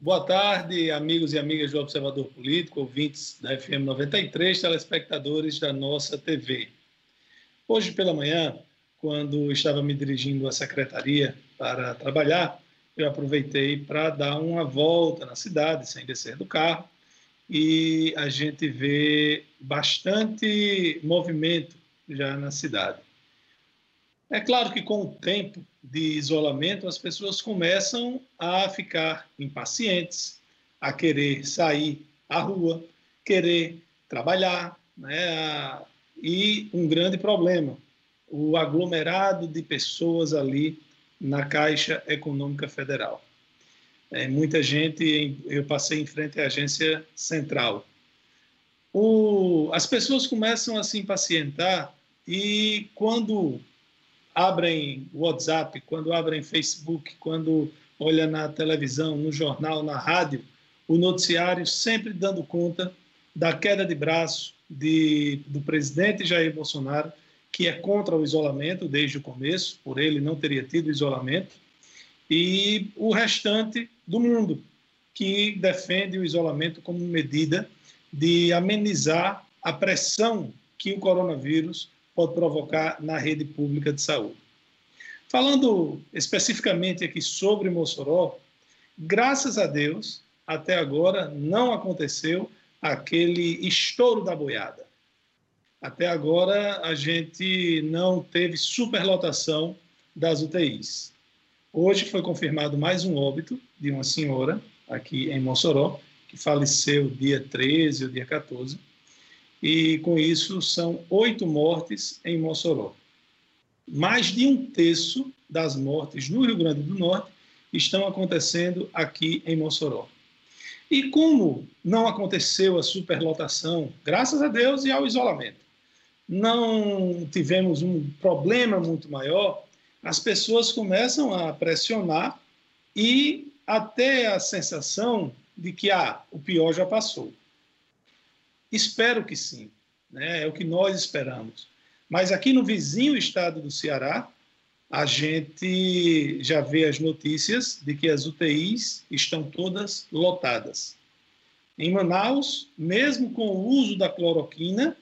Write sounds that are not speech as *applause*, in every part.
Boa tarde, amigos e amigas do Observador Político, ouvintes da FM 93, telespectadores da nossa TV. Hoje pela manhã, quando estava me dirigindo à secretaria para trabalhar, eu aproveitei para dar uma volta na cidade, sem descer do carro, e a gente vê bastante movimento já na cidade. É claro que com o tempo de isolamento, as pessoas começam a ficar impacientes, a querer sair à rua, querer trabalhar, né? E um grande problema, o aglomerado de pessoas ali na Caixa Econômica Federal. É, muita gente, eu passei em frente à agência central. O, as pessoas começam a se impacientar e quando abrem WhatsApp, quando abrem Facebook, quando olha na televisão, no jornal, na rádio, o noticiário sempre dando conta da queda de braço de, do presidente Jair Bolsonaro, que é contra o isolamento desde o começo, por ele não teria tido isolamento, e o restante do mundo, que defende o isolamento como medida de amenizar a pressão que o coronavírus pode provocar na rede pública de saúde. Falando especificamente aqui sobre Mossoró, graças a Deus, até agora não aconteceu aquele estouro da boiada. Até agora a gente não teve superlotação das UTIs. Hoje foi confirmado mais um óbito de uma senhora aqui em Mossoró, que faleceu dia 13 ou dia 14 e com isso são oito mortes em Mossoró. Mais de um terço das mortes no Rio Grande do Norte estão acontecendo aqui em Mossoró. E como não aconteceu a superlotação, graças a Deus e ao isolamento, não tivemos um problema muito maior, as pessoas começam a pressionar e até a sensação de que ah, o pior já passou. Espero que sim, né? é o que nós esperamos. Mas aqui no vizinho estado do Ceará, a gente já vê as notícias de que as UTIs estão todas lotadas. Em Manaus, mesmo com o uso da cloroquina,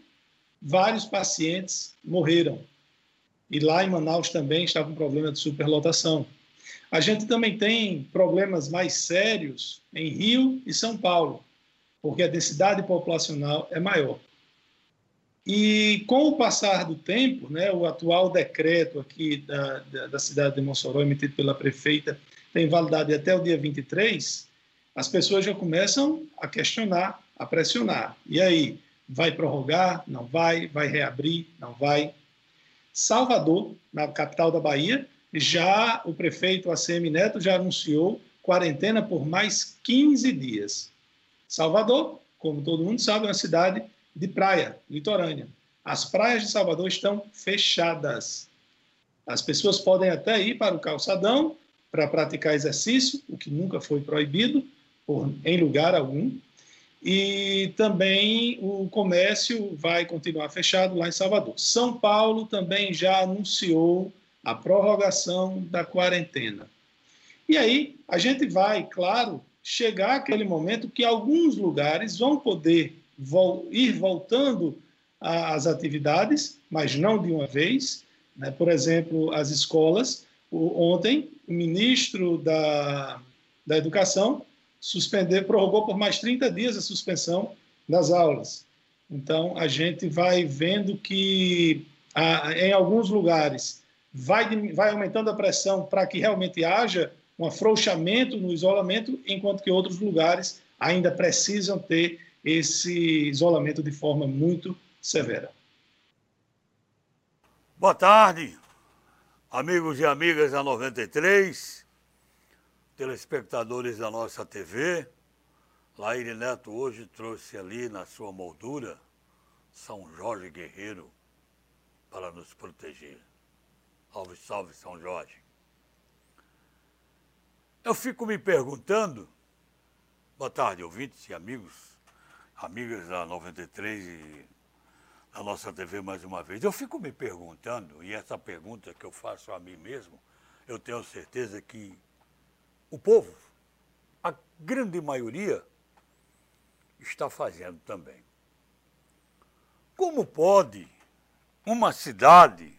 vários pacientes morreram. E lá em Manaus também está com problema de superlotação. A gente também tem problemas mais sérios em Rio e São Paulo porque a densidade populacional é maior. E com o passar do tempo, né, o atual decreto aqui da, da, da cidade de Mossoró, emitido pela prefeita, tem validade até o dia 23, as pessoas já começam a questionar, a pressionar. E aí, vai prorrogar? Não vai? Vai reabrir? Não vai? Salvador, na capital da Bahia, já o prefeito ACM Neto já anunciou quarentena por mais 15 dias. Salvador, como todo mundo sabe, é uma cidade de praia, litorânea. As praias de Salvador estão fechadas. As pessoas podem até ir para o calçadão para praticar exercício, o que nunca foi proibido por, em lugar algum. E também o comércio vai continuar fechado lá em Salvador. São Paulo também já anunciou a prorrogação da quarentena. E aí a gente vai, claro, chegar aquele momento que alguns lugares vão poder vol ir voltando às atividades, mas não de uma vez. Né? Por exemplo, as escolas. O, ontem, o ministro da, da Educação suspender, prorrogou por mais 30 dias a suspensão das aulas. Então, a gente vai vendo que em alguns lugares vai, vai aumentando a pressão para que realmente haja um afrouxamento no isolamento, enquanto que outros lugares ainda precisam ter esse isolamento de forma muito severa. Boa tarde, amigos e amigas da 93, telespectadores da nossa TV. Laíre Neto hoje trouxe ali na sua moldura São Jorge Guerreiro para nos proteger. Salve, salve São Jorge. Eu fico me perguntando, boa tarde, ouvintes e amigos, amigas da 93 e da nossa TV mais uma vez. Eu fico me perguntando, e essa pergunta que eu faço a mim mesmo, eu tenho certeza que o povo, a grande maioria está fazendo também. Como pode uma cidade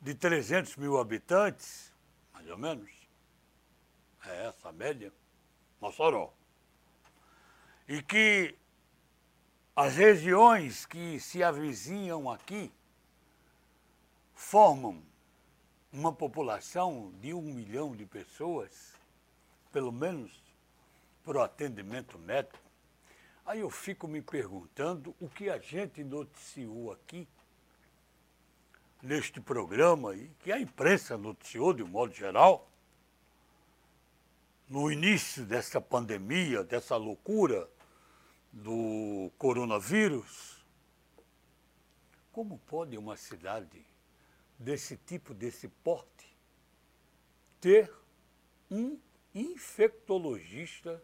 de 300 mil habitantes, mais ou menos, é essa a média, Mossoró, e que as regiões que se avizinham aqui formam uma população de um milhão de pessoas, pelo menos para o atendimento médico, aí eu fico me perguntando o que a gente noticiou aqui, neste programa, e que a imprensa noticiou de um modo geral, no início dessa pandemia, dessa loucura do coronavírus, como pode uma cidade desse tipo, desse porte, ter um infectologista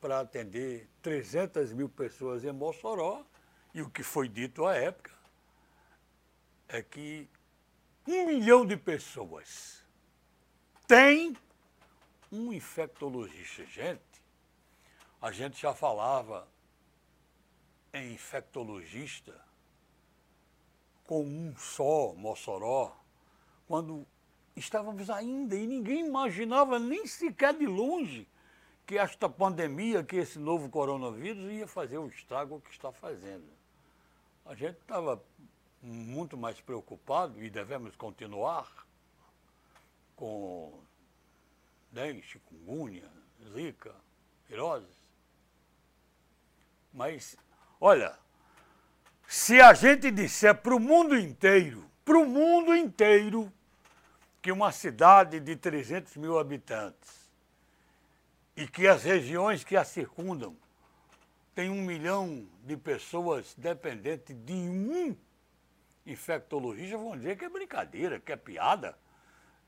para atender 300 mil pessoas em Mossoró, e o que foi dito à época é que um milhão de pessoas tem um infectologista. Gente, a gente já falava em infectologista com um só Mossoró, quando estávamos ainda e ninguém imaginava nem sequer de longe que esta pandemia, que esse novo coronavírus ia fazer o estrago que está fazendo. A gente estava muito mais preocupado e devemos continuar com dengue, chikungunya, zika, viroses. Mas, olha, se a gente disser para o mundo inteiro, para o mundo inteiro, que uma cidade de 300 mil habitantes e que as regiões que a circundam tem um milhão de pessoas dependentes de um infectologista, vão dizer que é brincadeira, que é piada,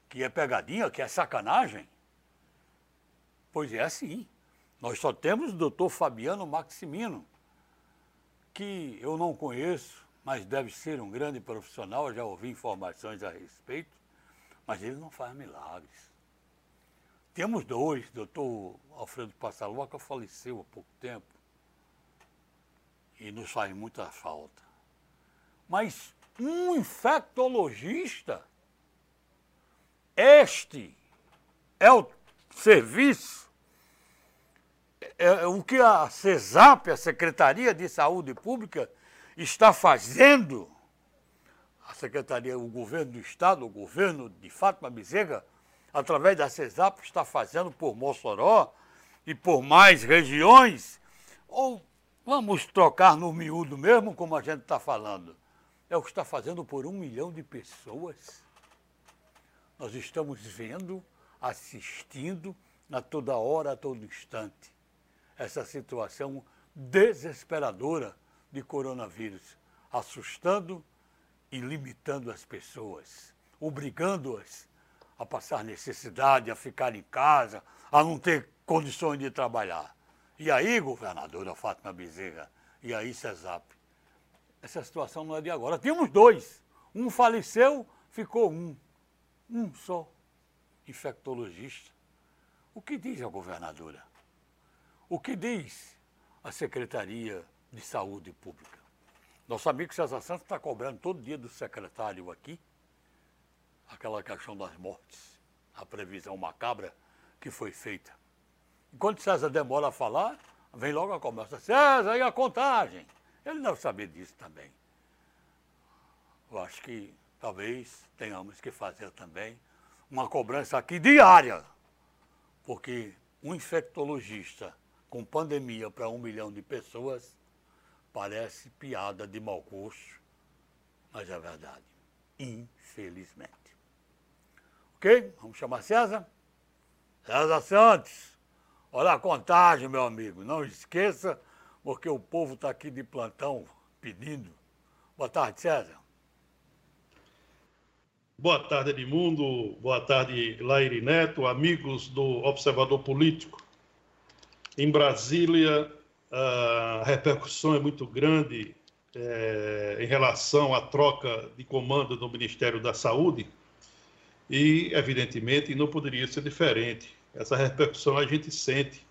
que é pegadinha, que é sacanagem. Pois é assim. Nós só temos o doutor Fabiano Maximino, que eu não conheço, mas deve ser um grande profissional, já ouvi informações a respeito, mas ele não faz milagres. Temos dois, doutor Alfredo Passaluca faleceu há pouco tempo e nos faz muita falta. Mas um infectologista, este é o serviço? É, é, o que a CESAP, a Secretaria de Saúde Pública, está fazendo, a Secretaria, o governo do Estado, o governo de Fátima Bezerra, através da CESAP, está fazendo por Mossoró e por mais regiões, ou vamos trocar no miúdo mesmo, como a gente está falando, é o que está fazendo por um milhão de pessoas. Nós estamos vendo, assistindo a toda hora, a todo instante essa situação desesperadora de coronavírus, assustando e limitando as pessoas, obrigando-as a passar necessidade, a ficar em casa, a não ter condições de trabalhar. E aí, governadora Fátima Bezerra, e aí, CESAP, essa situação não é de agora. Tínhamos dois. Um faleceu, ficou um. Um só. Infectologista. O que diz a governadora? O que diz a Secretaria de Saúde Pública? Nosso amigo César Santos está cobrando todo dia do secretário aqui aquela questão das mortes, a previsão macabra que foi feita. Enquanto César demora a falar, vem logo a conversa. César, e a contagem? Ele deve saber disso também. Eu acho que talvez tenhamos que fazer também uma cobrança aqui diária, porque um infectologista com pandemia para um milhão de pessoas, parece piada de mau gosto, mas é verdade, infelizmente. Ok? Vamos chamar César? César Santos, olha a contagem, meu amigo, não esqueça, porque o povo está aqui de plantão pedindo. Boa tarde, César. Boa tarde, Edmundo. Boa tarde, Laire Neto, amigos do Observador Político. Em Brasília, a repercussão é muito grande é, em relação à troca de comando do Ministério da Saúde e, evidentemente, não poderia ser diferente Essa repercussão a gente sente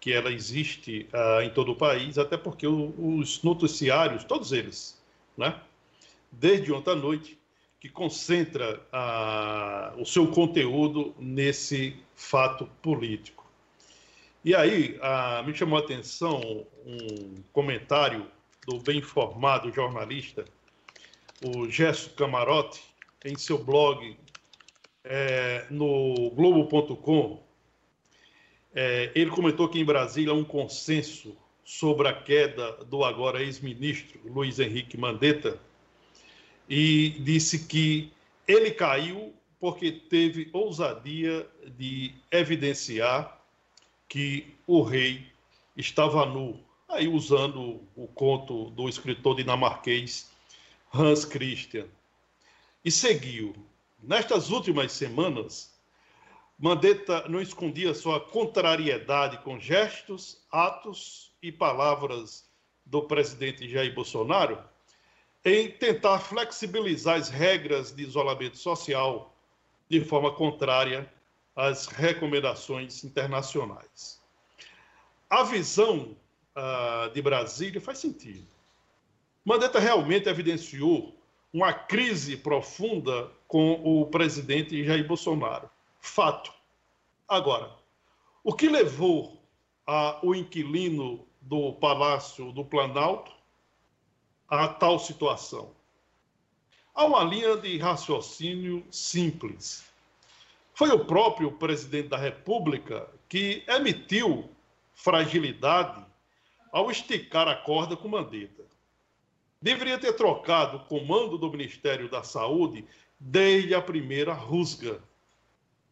que ela existe uh, em todo o país, até porque o, os noticiários, todos eles, né, desde ontem à noite, que concentra uh, o seu conteúdo nesse fato político. E aí, uh, me chamou a atenção um comentário do bem informado jornalista, o Gesso Camarote, em seu blog é, no Globo.com, é, ele comentou que em Brasília há um consenso sobre a queda do agora ex-ministro Luiz Henrique Mandetta e disse que ele caiu porque teve ousadia de evidenciar que o rei estava nu, aí usando o conto do escritor dinamarquês Hans Christian. E seguiu. Nestas últimas semanas, Mandetta não escondia sua contrariedade com gestos, atos e palavras do presidente Jair Bolsonaro em tentar flexibilizar as regras de isolamento social de forma contrária às recomendações internacionais. A visão uh, de Brasília faz sentido. Mandetta realmente evidenciou uma crise profunda com o presidente Jair Bolsonaro fato. Agora, o que levou a, o inquilino do Palácio do Planalto a tal situação? Há uma linha de raciocínio simples. Foi o próprio presidente da República que emitiu fragilidade ao esticar a corda com Mandetta. Deveria ter trocado o comando do Ministério da Saúde desde a primeira rusga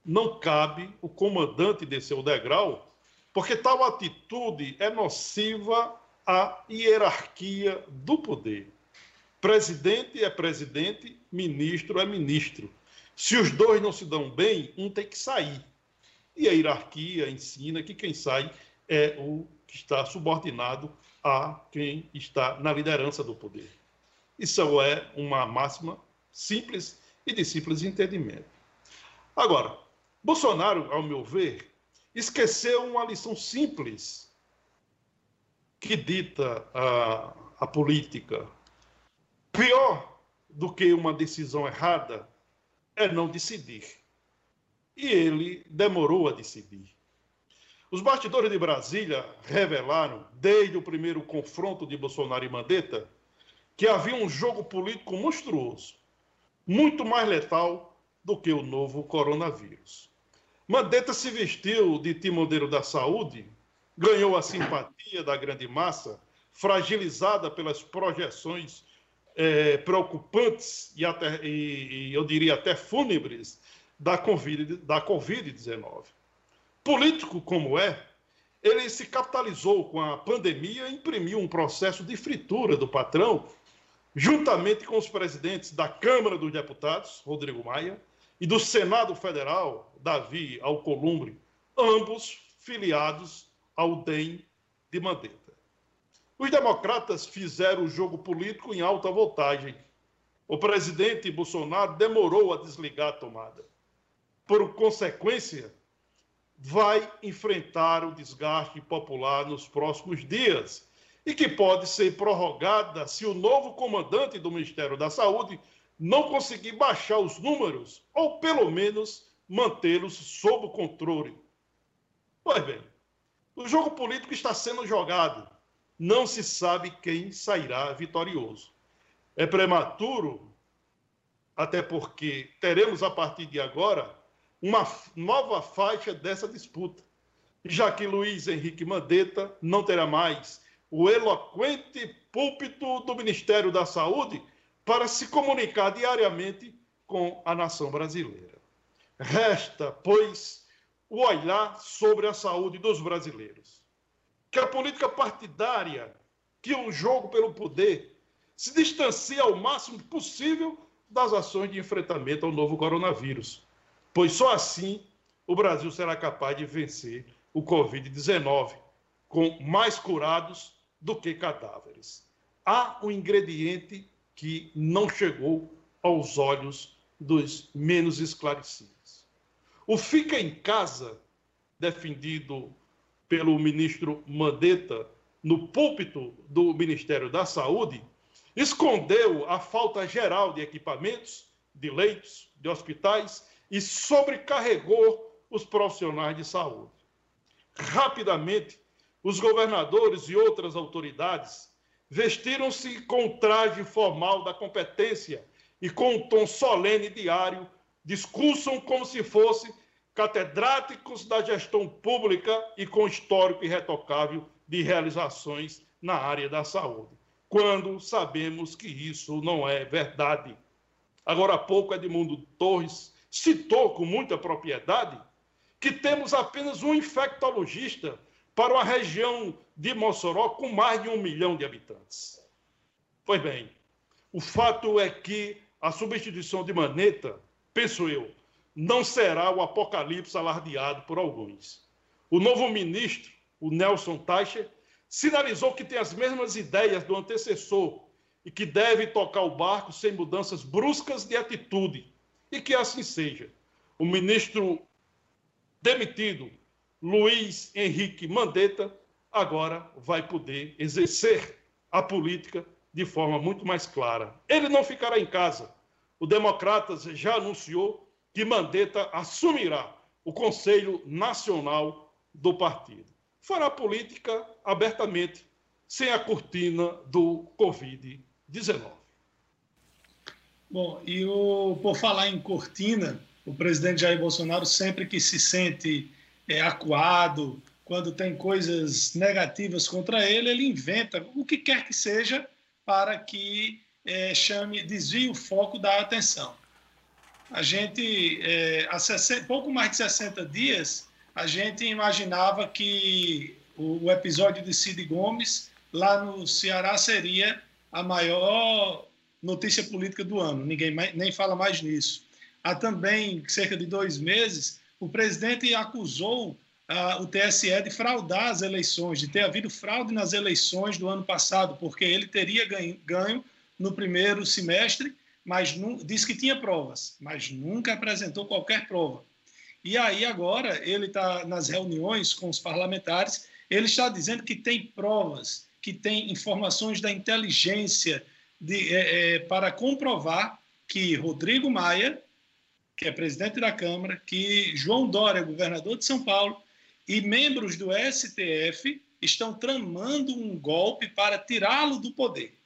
não cabe o comandante descer o degrau, porque tal atitude é nociva à hierarquia do poder. Presidente é presidente, ministro é ministro. Se os dois não se dão bem, um tem que sair. E a hierarquia ensina que quem sai é o que está subordinado a quem está na liderança do poder. Isso é uma máxima simples e de simples entendimento. Agora, Bolsonaro, ao meu ver, esqueceu uma lição simples que dita a, a política. Pior do que uma decisão errada é não decidir. E ele demorou a decidir. Os bastidores de Brasília revelaram, desde o primeiro confronto de Bolsonaro e Mandetta, que havia um jogo político monstruoso, muito mais letal do que o novo coronavírus. Mandetta se vestiu de timoneiro da saúde, ganhou a simpatia da grande massa, fragilizada pelas projeções é, preocupantes e, até, e, e, eu diria até fúnebres da Covid-19. Da COVID Político como é, ele se capitalizou com a pandemia e imprimiu um processo de fritura do patrão, juntamente com os presidentes da Câmara dos Deputados, Rodrigo Maia, e do Senado Federal, Davi Alcolumbre, ambos filiados ao DEM de Mandetta. Os democratas fizeram o jogo político em alta voltagem. O presidente Bolsonaro demorou a desligar a tomada. Por consequência, vai enfrentar o desgaste popular nos próximos dias e que pode ser prorrogada se o novo comandante do Ministério da Saúde não conseguir baixar os números ou pelo menos mantê-los sob controle. Pois bem, o jogo político está sendo jogado. Não se sabe quem sairá vitorioso. É prematuro, até porque teremos a partir de agora uma nova faixa dessa disputa, já que Luiz Henrique Mandetta não terá mais o eloquente púlpito do Ministério da Saúde para se comunicar diariamente com a nação brasileira. Resta, pois, o olhar sobre a saúde dos brasileiros. Que a política partidária, que o jogo pelo poder, se distancie ao máximo possível das ações de enfrentamento ao novo coronavírus, pois só assim o Brasil será capaz de vencer o Covid-19, com mais curados do que cadáveres. Há um ingrediente que não chegou aos olhos dos menos esclarecidos. O fica em casa defendido pelo ministro Mandetta no púlpito do Ministério da Saúde, escondeu a falta geral de equipamentos, de leitos, de hospitais e sobrecarregou os profissionais de saúde. Rapidamente, os governadores e outras autoridades vestiram-se com o traje formal da competência e com um tom solene diário, discursam como se fossem catedráticos da gestão pública e com histórico irretocável de realizações na área da saúde, quando sabemos que isso não é verdade. Agora há pouco, Edmundo Torres citou com muita propriedade que temos apenas um infectologista para uma região de Mossoró com mais de um milhão de habitantes. Pois bem, o fato é que a substituição de Maneta, penso eu, não será o apocalipse alardeado por alguns. O novo ministro, o Nelson Teicher, sinalizou que tem as mesmas ideias do antecessor e que deve tocar o barco sem mudanças bruscas de atitude. E que assim seja. O ministro demitido, Luiz Henrique Mandetta, agora vai poder exercer a política de forma muito mais clara. Ele não ficará em casa. O Democratas já anunciou que Mandetta assumirá o Conselho Nacional do partido. Fará política abertamente, sem a cortina do Covid-19. Bom, e o, por falar em cortina, o presidente Jair Bolsonaro, sempre que se sente é, acuado, quando tem coisas negativas contra ele, ele inventa o que quer que seja para que é, chame, desvie o foco da atenção a gente, é, há 60, pouco mais de 60 dias, a gente imaginava que o, o episódio de Cid Gomes lá no Ceará seria a maior notícia política do ano. Ninguém mais, nem fala mais nisso. Há também cerca de dois meses, o presidente acusou ah, o TSE de fraudar as eleições, de ter havido fraude nas eleições do ano passado, porque ele teria ganho, ganho no primeiro semestre mas disse que tinha provas, mas nunca apresentou qualquer prova. E aí agora ele está nas reuniões com os parlamentares, ele está dizendo que tem provas, que tem informações da inteligência de, é, é, para comprovar que Rodrigo Maia, que é presidente da Câmara, que João Dória, governador de São Paulo, e membros do STF estão tramando um golpe para tirá-lo do poder.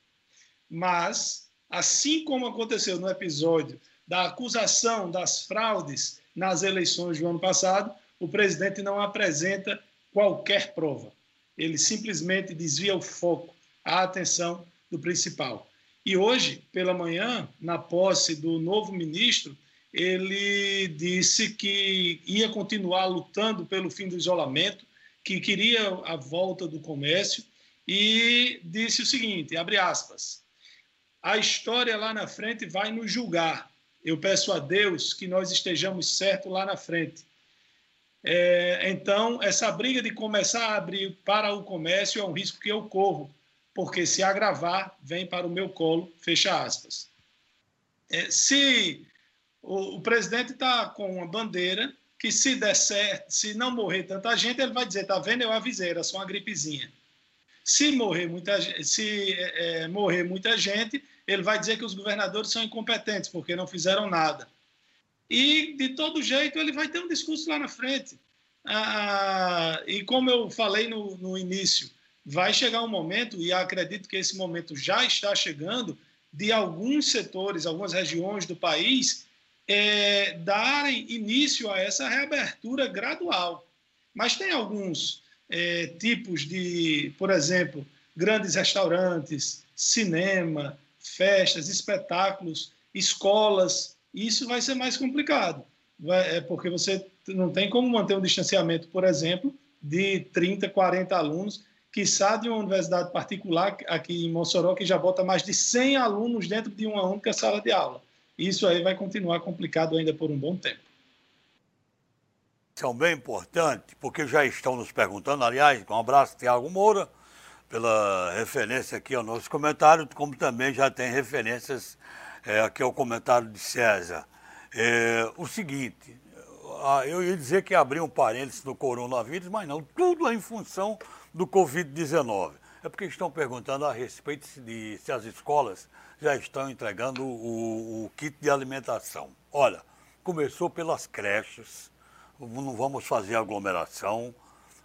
Mas Assim como aconteceu no episódio da acusação das fraudes nas eleições do ano passado, o presidente não apresenta qualquer prova. Ele simplesmente desvia o foco, a atenção do principal. E hoje, pela manhã, na posse do novo ministro, ele disse que ia continuar lutando pelo fim do isolamento, que queria a volta do comércio e disse o seguinte, abre aspas, a história lá na frente vai nos julgar. Eu peço a Deus que nós estejamos certos lá na frente. É, então, essa briga de começar a abrir para o comércio é um risco que eu corro, porque se agravar, vem para o meu colo, fecha aspas. É, se o, o presidente está com uma bandeira que se der certo, se não morrer tanta gente, ele vai dizer, tá vendo, eu avisei, era só uma gripezinha. Se morrer muita, se, é, é morrer muita gente, ele vai dizer que os governadores são incompetentes porque não fizeram nada. E, de todo jeito, ele vai ter um discurso lá na frente. Ah, e como eu falei no, no início, vai chegar um momento, e acredito que esse momento já está chegando, de alguns setores, algumas regiões do país é, darem início a essa reabertura gradual. Mas tem alguns é, tipos de, por exemplo, grandes restaurantes, cinema, festas, espetáculos, escolas, isso vai ser mais complicado, vai, é porque você não tem como manter um distanciamento, por exemplo, de 30, 40 alunos, que sabe de uma universidade particular aqui em Mossoró, que já bota mais de 100 alunos dentro de uma única sala de aula. Isso aí vai continuar complicado ainda por um bom tempo. São bem importante, porque já estão nos perguntando, aliás, um abraço, Tiago Moura, pela referência aqui ao nosso comentário, como também já tem referências é, aqui ao comentário de César. É, o seguinte, eu ia dizer que abrir um parênteses no coronavírus, mas não, tudo é em função do Covid-19. É porque estão perguntando a respeito de se as escolas já estão entregando o, o kit de alimentação. Olha, começou pelas creches, não vamos fazer aglomeração,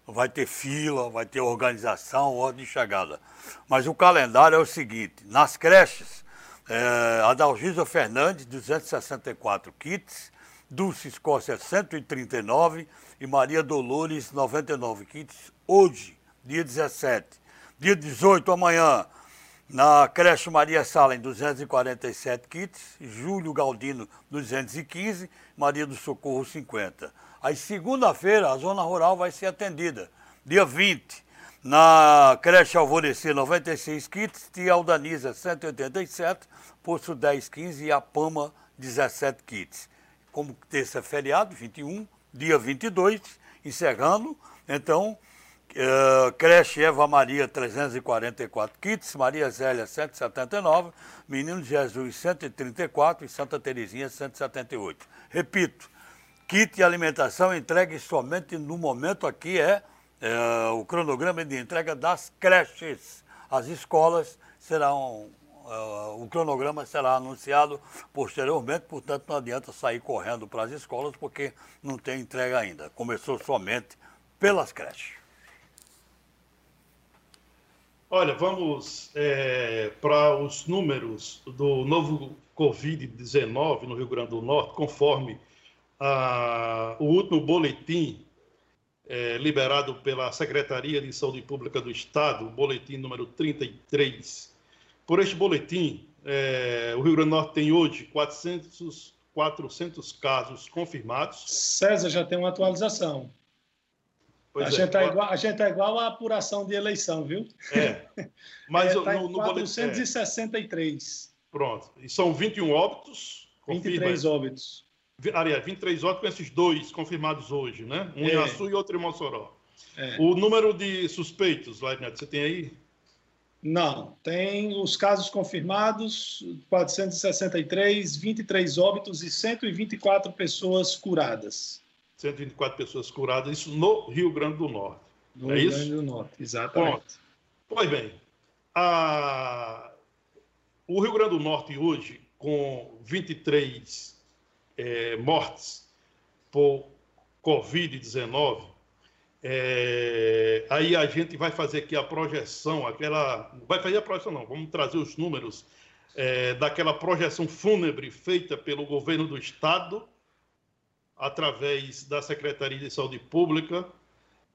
vai ter fila, vai ter organização, ordem de chegada. Mas o calendário é o seguinte: nas creches, é, Adalgisa Fernandes, 264 kits, Dulce Escócia, 139 e Maria Dolores, 99 kits, hoje, dia 17. Dia 18, amanhã, na creche Maria Sala, em 247 kits, Júlio Galdino, 215, Maria do Socorro, 50. Aí, segunda-feira, a zona rural vai ser atendida. Dia 20, na creche Alvorecer, 96 kits, Tia Aldaniza, 187, Poço 10, 15 e a Pama, 17 kits. Como terça é feriado, 21, dia 22, encerrando, então, uh, creche Eva Maria, 344 kits, Maria Zélia, 179, Menino Jesus, 134 e Santa Terezinha, 178. Repito, kit de alimentação entregue somente no momento aqui é, é, o cronograma de entrega das creches. As escolas serão, uh, o cronograma será anunciado posteriormente, portanto não adianta sair correndo para as escolas porque não tem entrega ainda. Começou somente pelas creches. Olha, vamos é, para os números do novo Covid-19 no Rio Grande do Norte, conforme a, o último boletim é, liberado pela Secretaria de Saúde Pública do Estado, o boletim número 33. Por este boletim, é, o Rio Grande do Norte tem hoje 400, 400 casos confirmados. César já tem uma atualização. Pois a, é, gente tá igual, a gente tá igual à apuração de eleição, viu? É. Mas *laughs* é, tá no, no 463. Boletim, é. Pronto. E são 21 óbitos. 23 óbitos aliás, 23 óbitos com esses dois confirmados hoje, né? Um é. em Açu e outro em Mossoró. É. O número de suspeitos, Lainete, você tem aí? Não, tem os casos confirmados, 463, 23 óbitos e 124 pessoas curadas. 124 pessoas curadas, isso no Rio Grande do Norte. No é Rio isso? Grande do Norte, exatamente. Pronto. Pois bem, a... o Rio Grande do Norte hoje, com 23 é, mortes por Covid-19, é, aí a gente vai fazer aqui a projeção, aquela. Vai fazer a projeção, não, vamos trazer os números é, daquela projeção fúnebre feita pelo governo do Estado, através da Secretaria de Saúde Pública,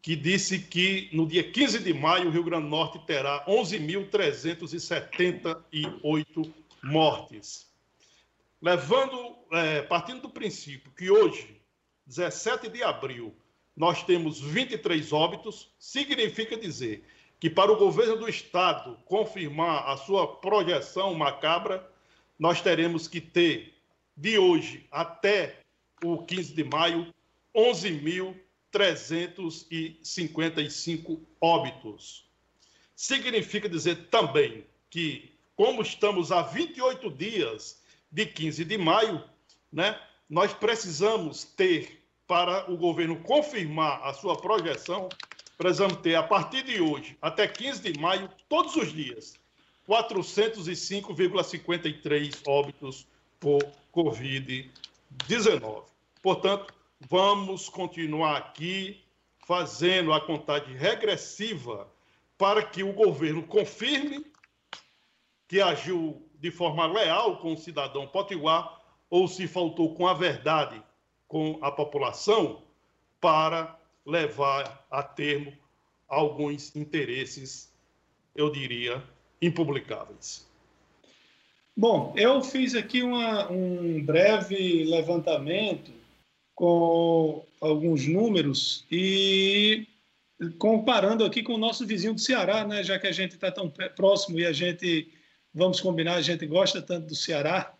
que disse que no dia 15 de maio o Rio Grande do Norte terá 11.378 mortes levando, é, partindo do princípio que hoje, 17 de abril, nós temos 23 óbitos, significa dizer que para o governo do estado confirmar a sua projeção macabra, nós teremos que ter de hoje até o 15 de maio 11.355 óbitos. Significa dizer também que, como estamos há 28 dias de 15 de maio, né, nós precisamos ter, para o governo confirmar a sua projeção, precisamos ter, a partir de hoje, até 15 de maio, todos os dias, 405,53 óbitos por Covid-19. Portanto, vamos continuar aqui fazendo a contagem regressiva para que o governo confirme que agiu de forma leal com o cidadão potiguar ou se faltou com a verdade com a população para levar a termo alguns interesses, eu diria, impublicáveis. Bom, eu fiz aqui uma, um breve levantamento com alguns números e comparando aqui com o nosso vizinho do Ceará, né, já que a gente está tão próximo e a gente vamos combinar, a gente gosta tanto do Ceará.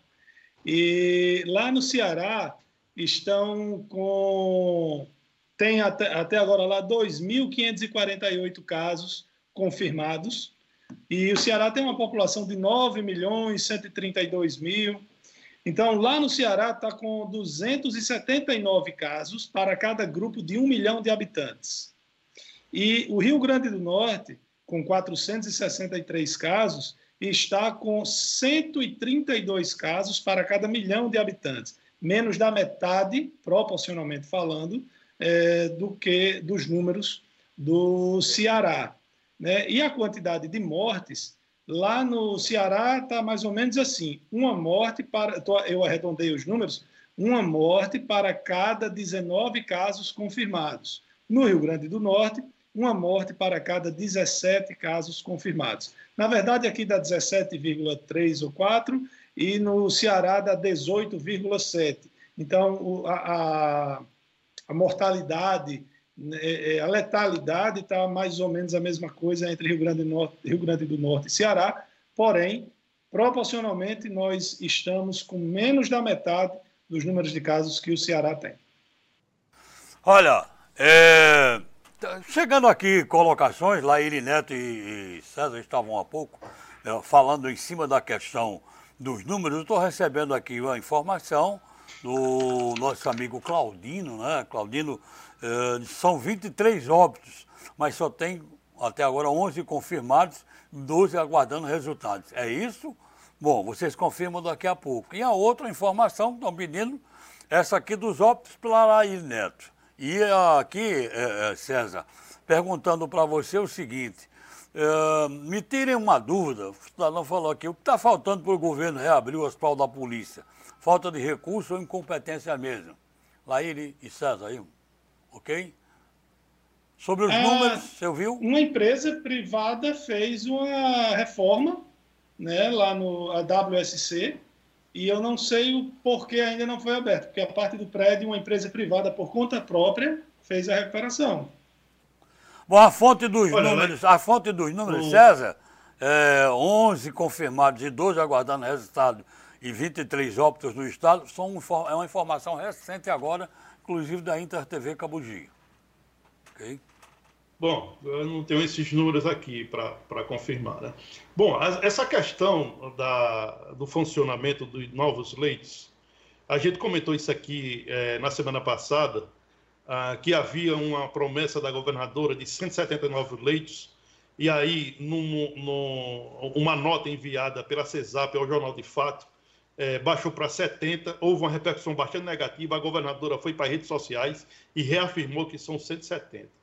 E lá no Ceará estão com. Tem até, até agora lá 2.548 casos confirmados. E o Ceará tem uma população de 9 milhões 132 mil. Então, lá no Ceará está com 279 casos para cada grupo de um milhão de habitantes. E o Rio Grande do Norte, com 463 casos, está com 132 casos para cada milhão de habitantes, menos da metade, proporcionalmente falando, é, do que dos números do Ceará. Né? E a quantidade de mortes Lá no Ceará está mais ou menos assim: uma morte para. Eu arredondei os números, uma morte para cada 19 casos confirmados. No Rio Grande do Norte, uma morte para cada 17 casos confirmados. Na verdade, aqui dá 17,3 ou 4 e no Ceará dá 18,7. Então, a, a, a mortalidade é, é, a letalidade está mais ou menos a mesma coisa entre Rio Grande, do Norte, Rio Grande do Norte e Ceará, porém, proporcionalmente, nós estamos com menos da metade dos números de casos que o Ceará tem. Olha, é, chegando aqui colocações, Laíri Neto e, César estavam há pouco é, falando em cima da questão dos números. Estou recebendo aqui uma informação do nosso amigo Claudino, né? Claudino eh, são 23 óbitos, mas só tem até agora 11 confirmados, 12 aguardando resultados. É isso? Bom, vocês confirmam daqui a pouco. E a outra informação que estão pedindo, essa aqui dos óbitos pela Laí Neto. E aqui, é, César, perguntando para você o seguinte, é, me tirem uma dúvida, o cidadão falou aqui, o que está faltando para o governo reabrir o hospital da polícia? Falta de recurso ou incompetência mesmo? Laíri e César aí ok? Sobre os é, números, você ouviu? Uma empresa privada fez uma reforma né, lá no WSC e eu não sei o porquê ainda não foi aberto, porque a parte do prédio, uma empresa privada por conta própria fez a recuperação. Bom, a fonte dos Olha, números, a fonte dos números, César, é, 11 confirmados e 12 aguardando resultado e 23 óbitos no estado, são, é uma informação recente agora inclusive da Inter TV Cabugi. Ok? Bom, eu não tenho esses números aqui para confirmar. Né? Bom, essa questão da, do funcionamento dos novos leitos, a gente comentou isso aqui é, na semana passada, ah, que havia uma promessa da governadora de 179 leitos, e aí, num, num, uma nota enviada pela CESAP ao Jornal de Fato, é, baixou para 70, houve uma repercussão bastante negativa, a governadora foi para redes sociais e reafirmou que são 170.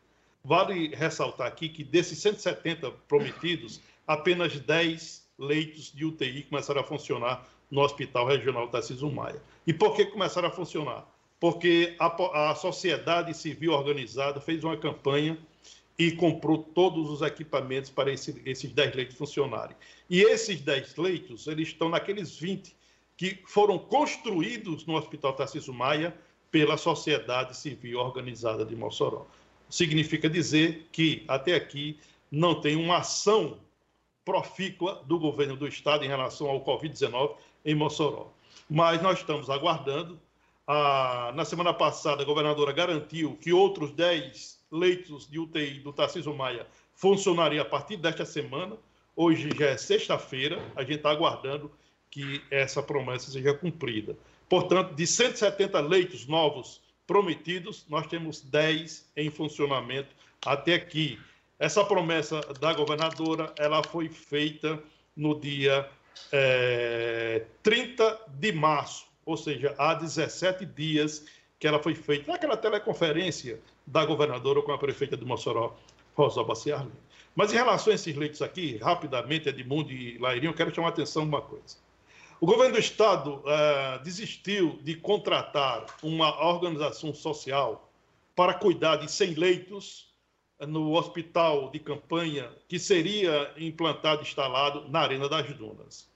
Vale ressaltar aqui que desses 170 prometidos, apenas 10 leitos de UTI começaram a funcionar no Hospital Regional Tarcísio Maia. E por que começaram a funcionar? Porque a, a sociedade civil organizada fez uma campanha e comprou todos os equipamentos para esse, esses 10 leitos funcionarem. E esses 10 leitos, eles estão naqueles 20 que foram construídos no Hospital Tarcísio Maia pela Sociedade Civil Organizada de Mossoró. Significa dizer que, até aqui, não tem uma ação profícua do governo do Estado em relação ao Covid-19 em Mossoró. Mas nós estamos aguardando. Ah, na semana passada, a governadora garantiu que outros 10 leitos de UTI do Tarcísio Maia funcionariam a partir desta semana. Hoje já é sexta-feira, a gente está aguardando que essa promessa seja cumprida. Portanto, de 170 leitos novos prometidos, nós temos 10 em funcionamento até aqui. Essa promessa da governadora ela foi feita no dia é, 30 de março, ou seja, há 17 dias que ela foi feita naquela teleconferência da governadora com a prefeita de Mossoró, Rosa Baciarli. Mas em relação a esses leitos aqui, rapidamente, Edmundo e Lairinho, eu quero chamar a atenção uma coisa. O governo do estado uh, desistiu de contratar uma organização social para cuidar de 100 leitos no hospital de campanha que seria implantado instalado na Arena das Dunas.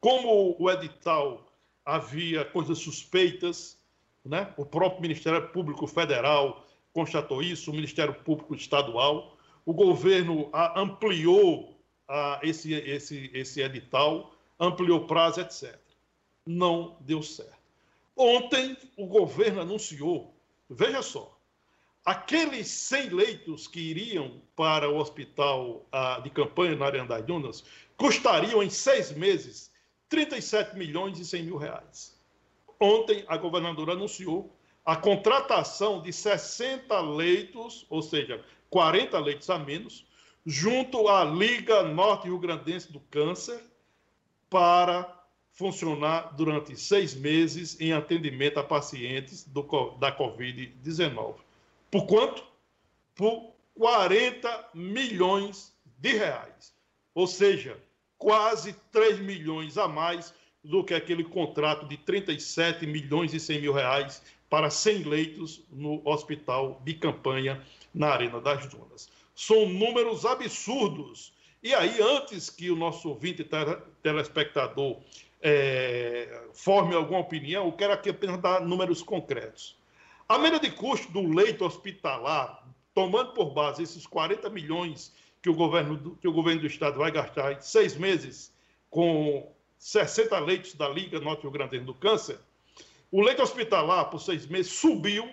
Como o edital havia coisas suspeitas, né? o próprio Ministério Público Federal constatou isso, o Ministério Público Estadual, o governo ampliou uh, esse, esse, esse edital ampliou prazo, etc. Não deu certo. Ontem, o governo anunciou, veja só, aqueles 100 leitos que iriam para o hospital ah, de campanha na Arena das Dunas custariam em seis meses 37 milhões e 100 mil reais. ontem a governadora anunciou a contratação de 60 leitos, ou seja, 40 leitos a menos, junto à Liga Norte Rio Grandense do Câncer, para funcionar durante seis meses em atendimento a pacientes do, da Covid-19. Por quanto? Por 40 milhões de reais. Ou seja, quase 3 milhões a mais do que aquele contrato de 37 milhões e 100 mil reais para 100 leitos no hospital de campanha na Arena das Dunas. São números absurdos. E aí, antes que o nosso ouvinte telespectador é, forme alguma opinião, eu quero aqui apenas dar números concretos. A média de custo do leito hospitalar, tomando por base esses 40 milhões que o governo do, que o governo do estado vai gastar em seis meses com 60 leitos da Liga Norte Rio Grande do Câncer, o leito hospitalar por seis meses subiu,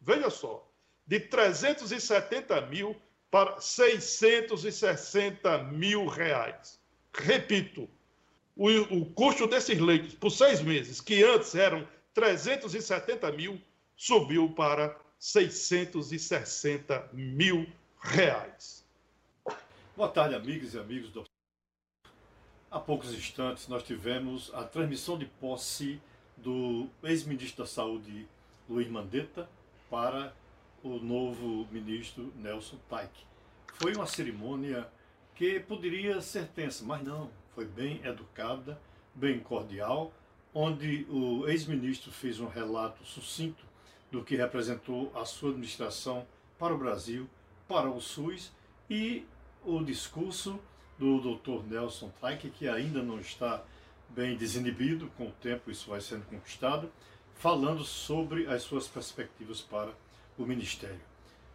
veja só, de 370 mil para 660 mil reais. Repito, o, o custo desses leitos por seis meses, que antes eram 370 mil, subiu para 660 mil reais. Boa tarde, amigos e amigos do. Há poucos instantes nós tivemos a transmissão de posse do ex-ministro da Saúde, Luiz Mandetta, para o novo ministro Nelson Taik. Foi uma cerimônia que poderia ser tensa, mas não, foi bem educada, bem cordial, onde o ex-ministro fez um relato sucinto do que representou a sua administração para o Brasil, para o SUS e o discurso do Dr. Nelson Taik, que ainda não está bem desinibido, com o tempo isso vai sendo conquistado, falando sobre as suas perspectivas para o ministério.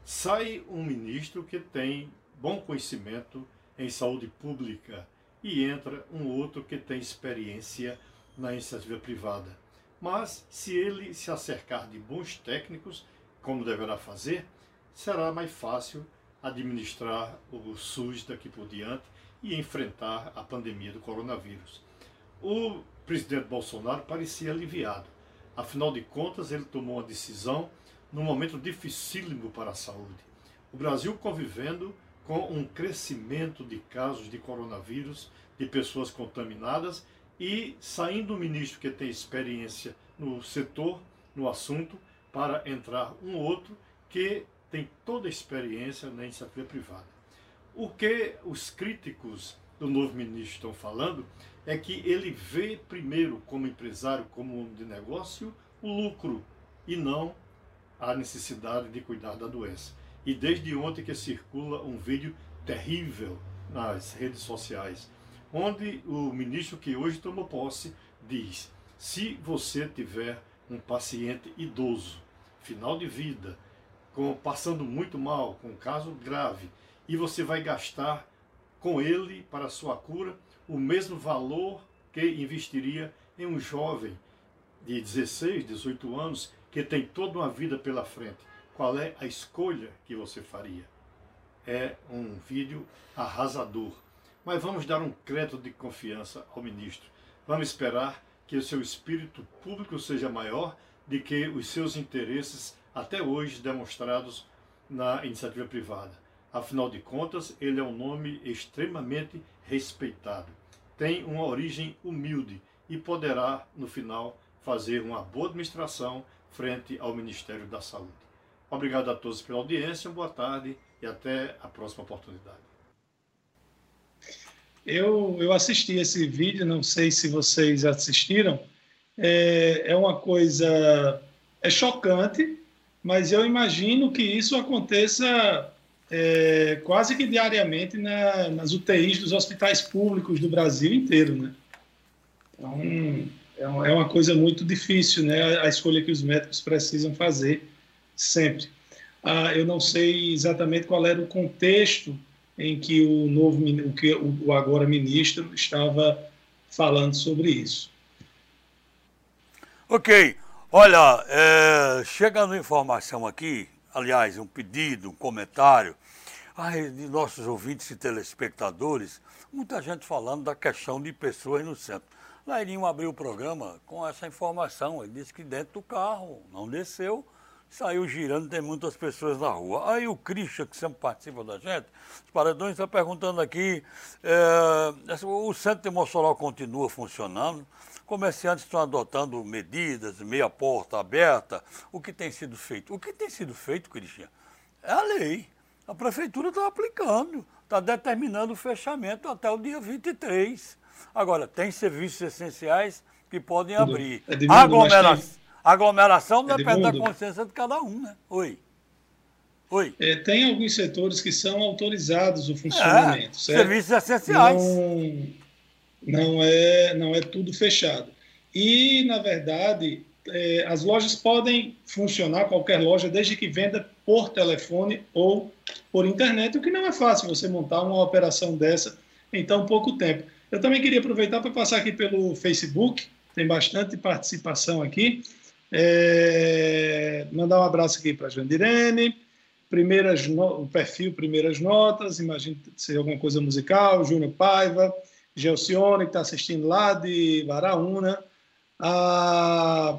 Sai um ministro que tem bom conhecimento em saúde pública e entra um outro que tem experiência na iniciativa privada. Mas se ele se acercar de bons técnicos, como deverá fazer, será mais fácil administrar o SUS daqui por diante e enfrentar a pandemia do coronavírus. O presidente Bolsonaro parecia aliviado. Afinal de contas, ele tomou uma decisão num momento dificílimo para a saúde. O Brasil convivendo com um crescimento de casos de coronavírus, de pessoas contaminadas e saindo um ministro que tem experiência no setor, no assunto, para entrar um outro que tem toda a experiência na iniciativa privada. O que os críticos do novo ministro estão falando é que ele vê primeiro como empresário, como homem de negócio, o lucro e não a necessidade de cuidar da doença. E desde ontem que circula um vídeo terrível nas redes sociais, onde o ministro que hoje tomou posse diz: se você tiver um paciente idoso, final de vida, com, passando muito mal, com um caso grave, e você vai gastar com ele para sua cura o mesmo valor que investiria em um jovem de 16, 18 anos que tem toda uma vida pela frente. Qual é a escolha que você faria? É um vídeo arrasador. Mas vamos dar um crédito de confiança ao ministro. Vamos esperar que o seu espírito público seja maior do que os seus interesses até hoje demonstrados na iniciativa privada. Afinal de contas, ele é um nome extremamente respeitado. Tem uma origem humilde e poderá, no final, fazer uma boa administração frente ao Ministério da Saúde. Obrigado a todos pela audiência, boa tarde e até a próxima oportunidade. Eu, eu assisti esse vídeo, não sei se vocês assistiram. É, é uma coisa. É chocante, mas eu imagino que isso aconteça é, quase que diariamente na, nas UTIs dos hospitais públicos do Brasil inteiro, né? Então, é, é uma coisa muito difícil, né? A escolha que os médicos precisam fazer sempre. Ah, eu não sei exatamente qual era o contexto em que o novo, o que o agora ministro estava falando sobre isso. Ok, olha, é, chegando informação aqui aliás, um pedido, um comentário de nossos ouvintes e telespectadores, muita gente falando da questão de pessoas no centro. Lairinho abriu o programa com essa informação. Ele disse que dentro do carro, não desceu, saiu girando, tem muitas pessoas na rua. Aí o Christian, que sempre participa da gente, os Paredões está perguntando aqui, é, o centro Mossoró continua funcionando, comerciantes estão adotando medidas, meia porta aberta, o que tem sido feito? O que tem sido feito, Christian, é a lei. A prefeitura está aplicando, está determinando o fechamento até o dia 23. Agora, tem serviços essenciais que podem abrir. É Aglomeração, tem... aglomeração é depende da consciência de cada um, né? Oi. Oi. É, tem alguns setores que são autorizados o funcionamento. É, serviços essenciais. Não, não, é, não é tudo fechado. E, na verdade, é, as lojas podem funcionar, qualquer loja, desde que venda por telefone ou por internet, o que não é fácil você montar uma operação dessa em tão pouco tempo. Eu também queria aproveitar para passar aqui pelo Facebook, tem bastante participação aqui. É, mandar um abraço aqui para a Jandirene, primeiras no, o perfil Primeiras Notas, imagino ser alguma coisa musical, Júnior Paiva, Gelcione, que está assistindo lá de Varaúna. A,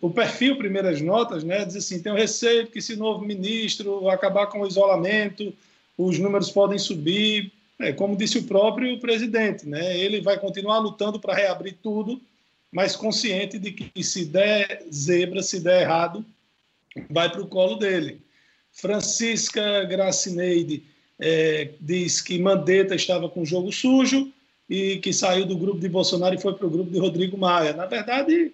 o perfil Primeiras Notas né, diz assim: tem o receio que, se novo ministro acabar com o isolamento, os números podem subir. É, como disse o próprio presidente, né? ele vai continuar lutando para reabrir tudo, mas consciente de que se der zebra, se der errado, vai para o colo dele. Francisca Gracineide é, diz que Mandetta estava com jogo sujo e que saiu do grupo de Bolsonaro e foi para o grupo de Rodrigo Maia. Na verdade,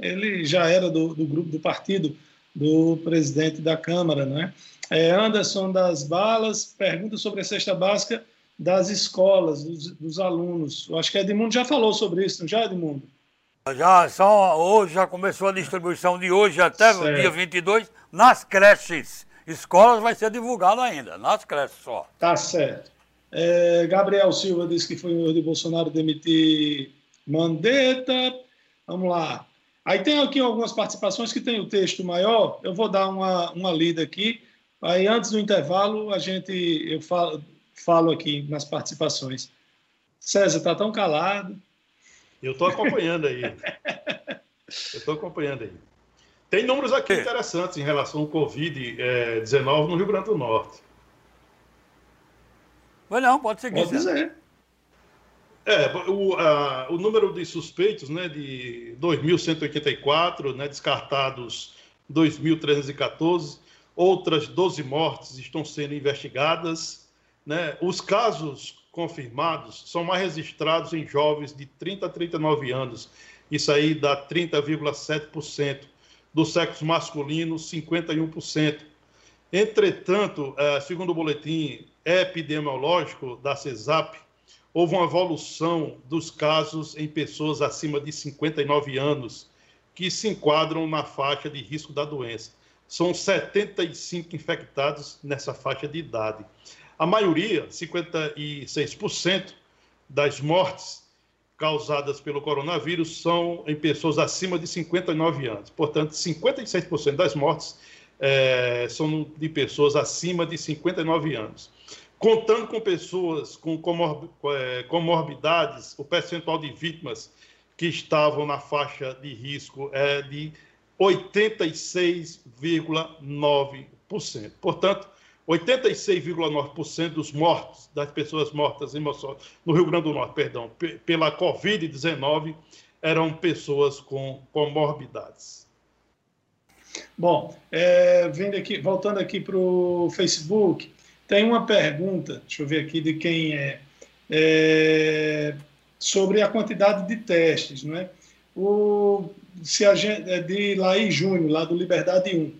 ele já era do, do grupo do partido do presidente da Câmara. Né? É, Anderson das Balas pergunta sobre a cesta básica das escolas, dos, dos alunos. Eu acho que Edmundo já falou sobre isso, não já, Edmundo? Já, só hoje já começou a distribuição de hoje até certo. o dia 22 nas creches. Escolas vai ser divulgado ainda, nas creches só. Tá certo. É, Gabriel Silva disse que foi o erro de Bolsonaro demitir Mandetta. Vamos lá. Aí tem aqui algumas participações que tem o texto maior. Eu vou dar uma, uma lida aqui. Aí antes do intervalo a gente eu falo falo aqui nas participações. César, está tão calado. Eu estou acompanhando aí. Eu estou acompanhando aí. Tem números aqui interessantes em relação ao Covid-19 no Rio Grande do Norte. Mas não, pode seguir. Pode dizer. É, o, a, o número de suspeitos, né, de 2.184, né, descartados 2.314, outras 12 mortes estão sendo investigadas, né? Os casos confirmados são mais registrados em jovens de 30 a 39 anos. Isso aí dá 30,7%. Do sexo masculino, 51%. Entretanto, eh, segundo o boletim epidemiológico da CESAP, houve uma evolução dos casos em pessoas acima de 59 anos que se enquadram na faixa de risco da doença. São 75 infectados nessa faixa de idade. A maioria, 56% das mortes causadas pelo coronavírus são em pessoas acima de 59 anos. Portanto, 56% das mortes é, são de pessoas acima de 59 anos. Contando com pessoas com é, comorbidades, o percentual de vítimas que estavam na faixa de risco é de 86,9%. Portanto, 86,9% dos mortos, das pessoas mortas em Mossoró, no Rio Grande do Norte, perdão, pela Covid-19, eram pessoas com comorbidades. Bom, é, vendo aqui, voltando aqui para o Facebook, tem uma pergunta, deixa eu ver aqui de quem é, é sobre a quantidade de testes, não é? O, se a gente, é de Laí Júnior, lá do Liberdade 1.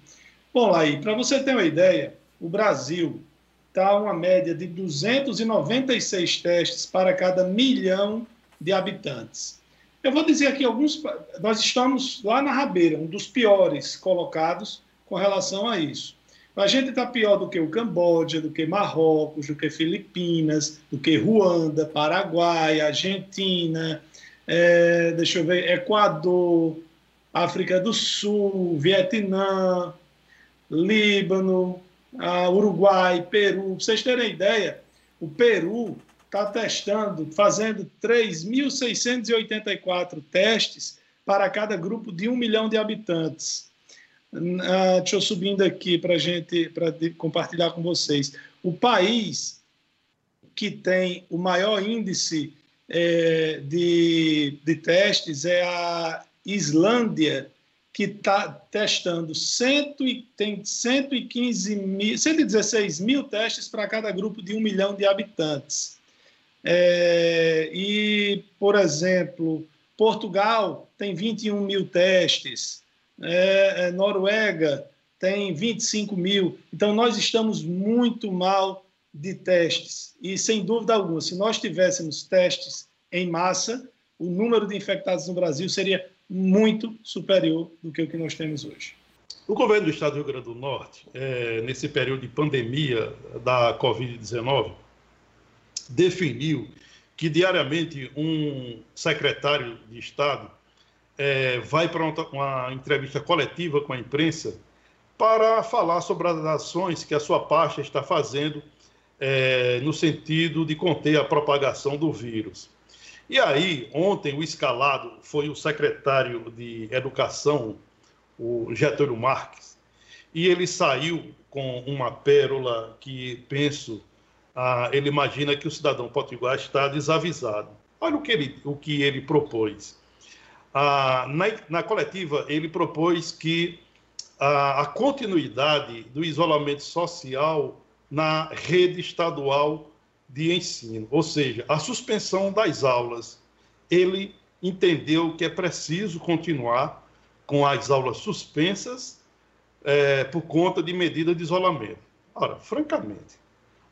Bom, Laí, para você ter uma ideia, o Brasil está uma média de 296 testes para cada milhão de habitantes. Eu vou dizer aqui alguns. Nós estamos lá na rabeira, um dos piores colocados com relação a isso. A gente está pior do que o Camboja, do que Marrocos, do que Filipinas, do que Ruanda, Paraguai, Argentina, é, deixa eu ver, Equador, África do Sul, Vietnã, Líbano, Uruguai, Peru. Para vocês terem ideia, o Peru está testando, fazendo 3.684 testes para cada grupo de um milhão de habitantes. Uh, deixa eu subindo aqui para gente para compartilhar com vocês. O país que tem o maior índice é, de, de testes é a Islândia, que está testando cento e, tem 115 mil, 116 mil testes para cada grupo de um milhão de habitantes. É, e, por exemplo, Portugal tem 21 mil testes, é, é, Noruega tem 25 mil. Então, nós estamos muito mal de testes. E, sem dúvida alguma, se nós tivéssemos testes em massa, o número de infectados no Brasil seria muito superior do que o que nós temos hoje. O governo do Estado do Rio Grande do Norte, é, nesse período de pandemia da Covid-19, definiu que diariamente um secretário de Estado é, vai para uma, entrevista coletiva com a imprensa para falar sobre as ações que a sua pasta está fazendo é, no sentido de conter a propagação do vírus. E aí, ontem, o escalado foi o secretário de Educação, o Getúlio Marques, e ele saiu com uma pérola que, penso, ah, ele imagina que o cidadão potiguar está desavisado. Olha o que ele, o que ele propôs. Ah, na, na, coletiva, ele propôs que a, a continuidade do isolamento social na rede estadual de ensino, ou seja, a suspensão das aulas. Ele entendeu que é preciso continuar com as aulas suspensas é, por conta de medidas de isolamento. Ora, francamente,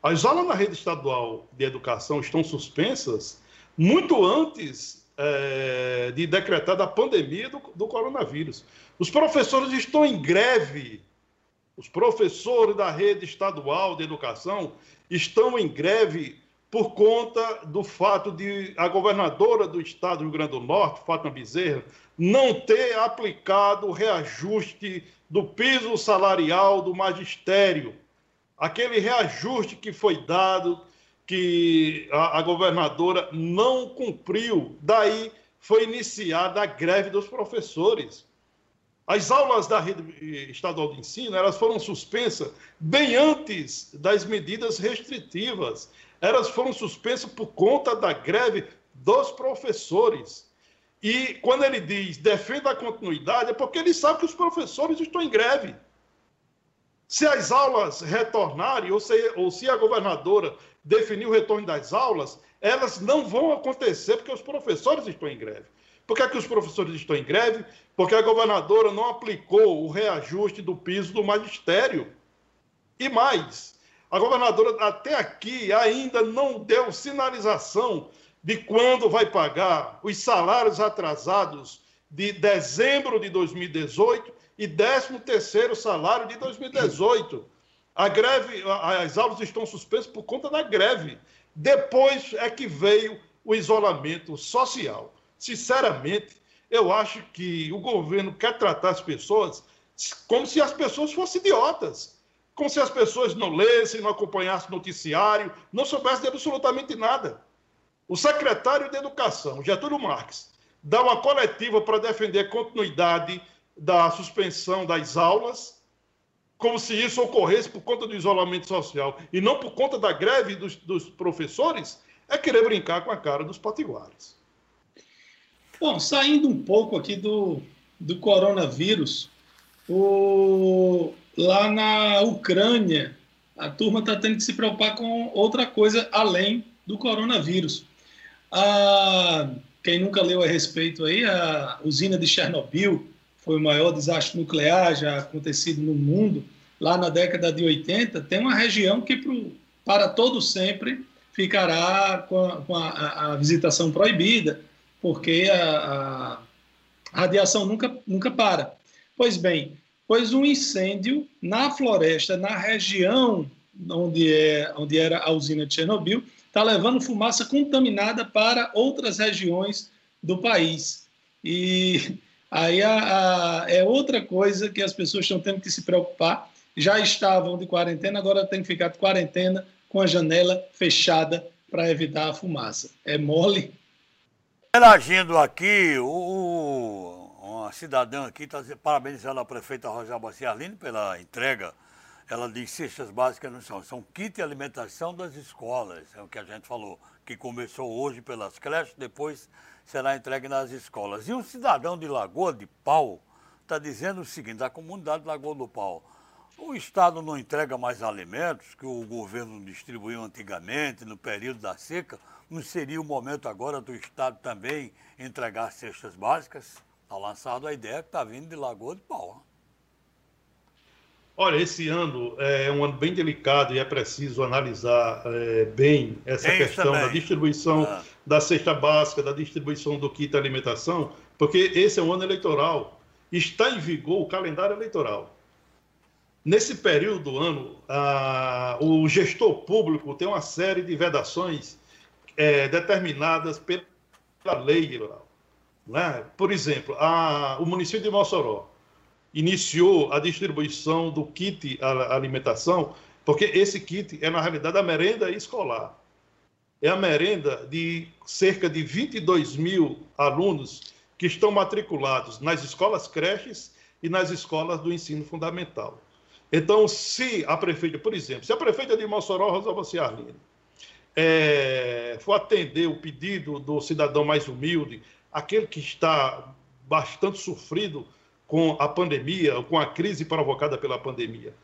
as aulas na rede estadual de educação estão suspensas muito antes é, de decretar a pandemia do, do coronavírus. Os professores estão em greve os professores da rede estadual de educação estão em greve por conta do fato de a governadora do estado do Rio Grande do Norte, Fátima Bezerra, não ter aplicado o reajuste do piso salarial do magistério. Aquele reajuste que foi dado, que a, a governadora não cumpriu. Daí foi iniciada a greve dos professores. As aulas da rede estadual de ensino elas foram suspensas bem antes das medidas restritivas. Elas foram suspensas por conta da greve dos professores. E quando ele diz defenda a continuidade, é porque ele sabe que os professores estão em greve. Se as aulas retornarem, ou se, ou se a governadora definir o retorno das aulas, elas não vão acontecer porque os professores estão em greve. Por que, é que os professores estão em greve? Porque a governadora não aplicou o reajuste do piso do magistério. E mais, a governadora até aqui ainda não deu sinalização de quando vai pagar os salários atrasados de dezembro de 2018 e 13 terceiro salário de 2018. A greve, as aulas estão suspensas por conta da greve. Depois é que veio o isolamento social sinceramente, eu acho que o governo quer tratar as pessoas como se as pessoas fossem idiotas. Como se as pessoas não lessem, não acompanhassem noticiário, não soubessem absolutamente nada. O secretário de Educação, Getúlio Marques, dá uma coletiva para defender a continuidade da suspensão das aulas, como se isso ocorresse por conta do isolamento social e não por conta da greve dos, dos professores, é querer brincar com a cara dos potiguares. Bom, saindo um pouco aqui do, do coronavírus, o, lá na Ucrânia, a turma está tendo que se preocupar com outra coisa além do coronavírus. A, quem nunca leu a respeito aí, a usina de Chernobyl foi o maior desastre nuclear já acontecido no mundo. Lá na década de 80, tem uma região que pro, para todo sempre ficará com a, com a, a visitação proibida porque a, a radiação nunca, nunca para. Pois bem, pois um incêndio na floresta, na região onde, é, onde era a usina de Chernobyl, está levando fumaça contaminada para outras regiões do país. E aí a, a, é outra coisa que as pessoas estão tendo que se preocupar. Já estavam de quarentena, agora tem que ficar de quarentena com a janela fechada para evitar a fumaça. É mole? Interagindo aqui, o, uma cidadã aqui está parabenizando a prefeita Rosaba Ciarline pela entrega. Ela diz cestas básicas não são, são kit de alimentação das escolas, é o que a gente falou, que começou hoje pelas creches, depois será entregue nas escolas. E um cidadão de Lagoa de Pau está dizendo o seguinte, da comunidade de Lagoa do Pau, o Estado não entrega mais alimentos que o governo distribuiu antigamente, no período da seca. Não seria o momento agora do Estado também entregar cestas básicas? Está lançada a ideia que está vindo de Lagoa de Pau. Olha, esse ano é um ano bem delicado e é preciso analisar é, bem essa Tem questão da distribuição ah. da cesta básica, da distribuição do kit alimentação, porque esse é um ano eleitoral. Está em vigor o calendário eleitoral. Nesse período do ano, a, o gestor público tem uma série de vedações é, determinadas pela lei Né? Por exemplo, a, o município de Mossoró iniciou a distribuição do kit alimentação, porque esse kit é, na realidade, a merenda escolar. É a merenda de cerca de 22 mil alunos que estão matriculados nas escolas creches e nas escolas do ensino fundamental. Então, se a prefeita, por exemplo, se a prefeita de Mossoró, Rosalba Ciarlini, é, for atender o pedido do cidadão mais humilde, aquele que está bastante sofrido com a pandemia, com a crise provocada pela pandemia,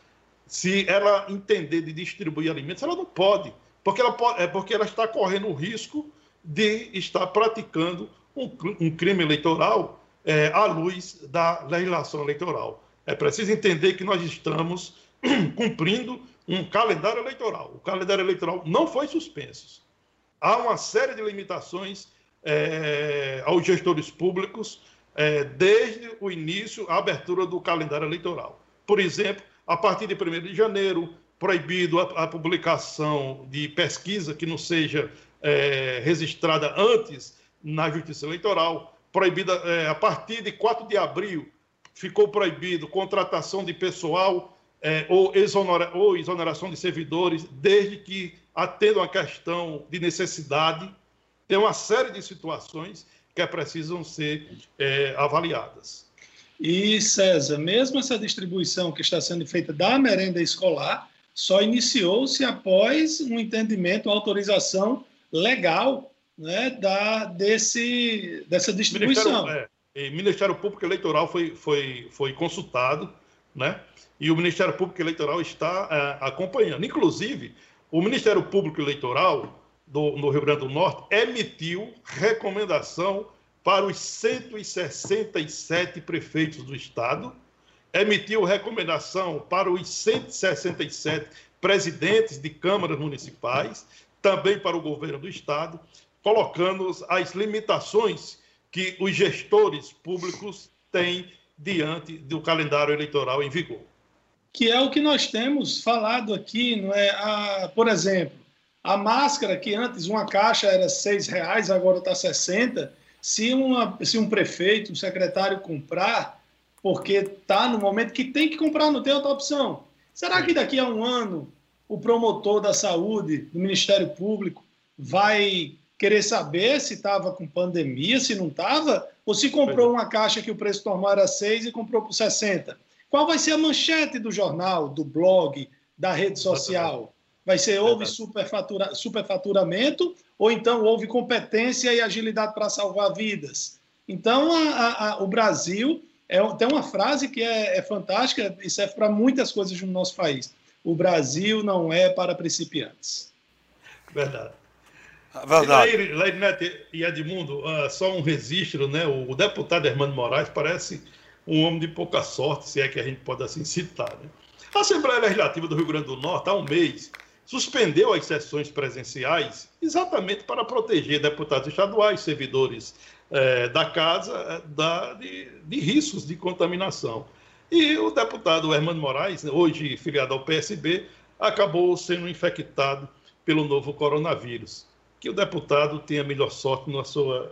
se ela entender de distribuir alimentos, ela não pode, porque ela, pode, é porque ela está correndo o risco de estar praticando um, um crime eleitoral é, à luz da legislação eleitoral. É preciso entender que nós estamos *clears throat* cumprindo um calendário eleitoral. O calendário eleitoral não foi suspenso. Há uma série de limitações é, aos gestores públicos é, desde o início, a abertura do calendário eleitoral. Por exemplo, a partir de 1 de janeiro, proibido a, a publicação de pesquisa que não seja é, registrada antes na Justiça Eleitoral, proibida a partir de 4 de abril, ficou proibido contratação de pessoal é, ou, exonera, ou exoneração de servidores, desde que atendam a questão de necessidade. Tem uma série de situações que precisam ser é, avaliadas. E, César, mesmo essa distribuição que está sendo feita da merenda escolar, só iniciou-se após um entendimento, uma autorização legal né, da, desse, dessa distribuição. É, o Ministério Público Eleitoral foi, foi, foi consultado, né? E o Ministério Público Eleitoral está é, acompanhando. Inclusive, o Ministério Público Eleitoral do, no Rio Grande do Norte emitiu recomendação para os 167 prefeitos do estado, emitiu recomendação para os 167 presidentes de câmaras municipais, também para o governo do estado, colocando as limitações que os gestores públicos têm diante do calendário eleitoral em vigor. Que é o que nós temos falado aqui, não é? A, por exemplo, a máscara que antes uma caixa era seis reais, agora está 60. Se, uma, se um prefeito, um secretário comprar, porque está no momento que tem que comprar, não tem outra opção. Será que daqui a um ano o promotor da saúde do Ministério Público vai querer saber se estava com pandemia, se não estava, ou se comprou é. uma caixa que o preço normal era 6 e comprou por 60. Qual vai ser a manchete do jornal, do blog, da rede social? Vai ser houve superfatura, superfaturamento ou então houve competência e agilidade para salvar vidas? Então, a, a, o Brasil é, tem uma frase que é, é fantástica e serve para muitas coisas no nosso país. O Brasil não é para principiantes. Verdade. Verdade. Leir Neto e Edmundo, uh, só um registro, né? O, o, deputado Hermano Moraes parece um homem de pouca sorte, se é que a gente pode assim citar. Né? A Assembleia Legislativa do Rio Grande do Norte, há um mês, suspendeu as sessões presenciais exatamente para proteger deputados estaduais, servidores eh, da casa, eh, da, de, de riscos de contaminação. E o deputado Hermano Moraes, hoje filiado ao PSB, acabou sendo infectado pelo novo coronavírus que o deputado tenha melhor sorte no, sua,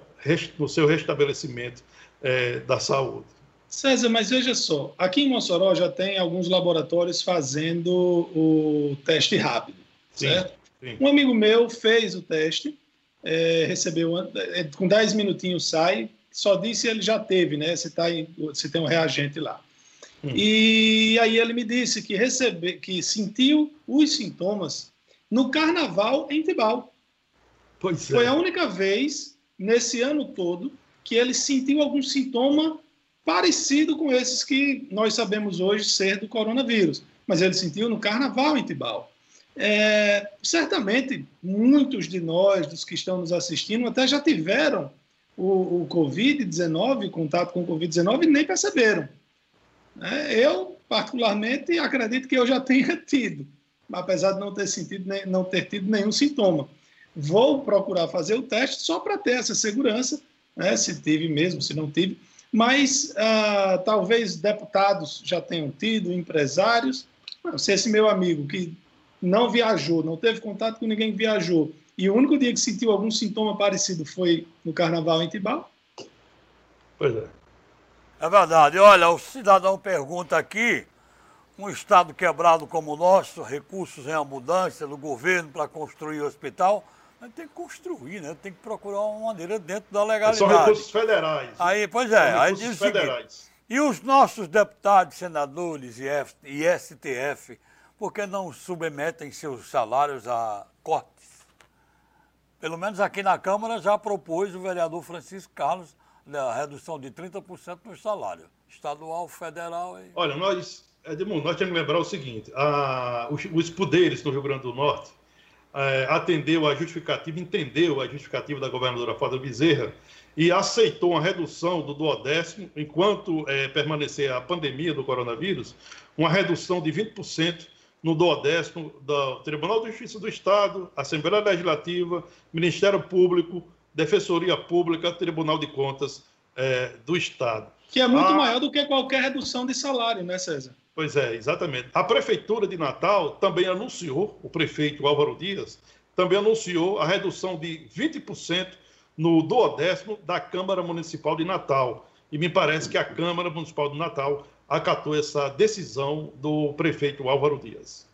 no seu restabelecimento é, da saúde. César, mas veja só, aqui em Mossoró já tem alguns laboratórios fazendo o teste rápido, Sim. certo? Sim. Um amigo meu fez o teste, é, recebeu, é, com 10 minutinhos sai, só disse ele já teve, né? Se, tá em, se tem um reagente lá. Hum. E aí ele me disse que recebe, que sentiu os sintomas no carnaval em Tibau. Pois é. Foi a única vez nesse ano todo que ele sentiu algum sintoma parecido com esses que nós sabemos hoje ser do coronavírus. Mas ele sentiu no carnaval em Tibau. É, certamente, muitos de nós, dos que estão nos assistindo, até já tiveram o, o Covid-19, contato com o Covid-19, e nem perceberam. É, eu, particularmente, acredito que eu já *laughs* tenha tido, apesar de não ter sentido, não ter tido nenhum sintoma. Vou procurar fazer o teste só para ter essa segurança, né, se tive mesmo, se não tive. Mas ah, talvez deputados já tenham tido, empresários. Se esse meu amigo que não viajou, não teve contato com ninguém que viajou, e o único dia que sentiu algum sintoma parecido foi no carnaval em Tibau? Pois é. É verdade. Olha, o cidadão pergunta aqui: um estado quebrado como o nosso, recursos em abundância do governo para construir o hospital, mas tem que construir, né? Tem que procurar uma maneira dentro da legalidade. São recursos federais. Aí, pois é, aí diz federais. Seguinte, e os nossos deputados, senadores e, F, e STF, por que não submetem seus salários a cortes? Pelo menos aqui na Câmara já propôs o vereador Francisco Carlos né, a redução de 30% no salário, estadual, federal. E... Olha, nós, Edmundo, nós temos que lembrar o seguinte: a, os, os, poderes do Rio Grande do Norte é, atendeu a justificativa, entendeu a justificativa da governadora Fábio Bezerra e aceitou uma redução do duodécimo, enquanto é, permanecer a pandemia do coronavírus, uma redução de 20% no duodécimo do Tribunal de Justiça do Estado, Assembleia Legislativa, Ministério Público, Defensoria Pública, Tribunal de Contas é, do Estado. Que é muito a... maior do que qualquer redução de salário, né, César? Pois é, exatamente. A Prefeitura de Natal também anunciou, o prefeito Álvaro Dias, também anunciou a redução de 20% no duodécimo da Câmara Municipal de Natal. E me parece que a Câmara Municipal de Natal acatou essa decisão do prefeito Álvaro Dias.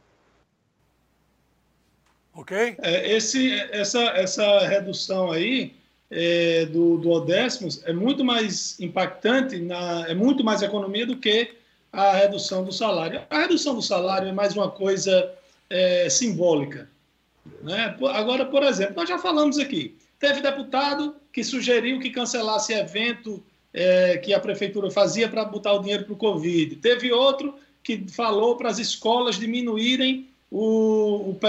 Ok? É, esse, essa, essa redução aí é, do, do Odécimos é muito mais impactante, na, é muito mais economia do que a redução do salário. A redução do salário é mais uma coisa é, simbólica. Né? Agora, por exemplo, nós já falamos aqui, teve deputado que sugeriu que cancelasse evento é, que a prefeitura fazia para botar o dinheiro para o Covid. Teve outro que falou para as escolas diminuírem o, o,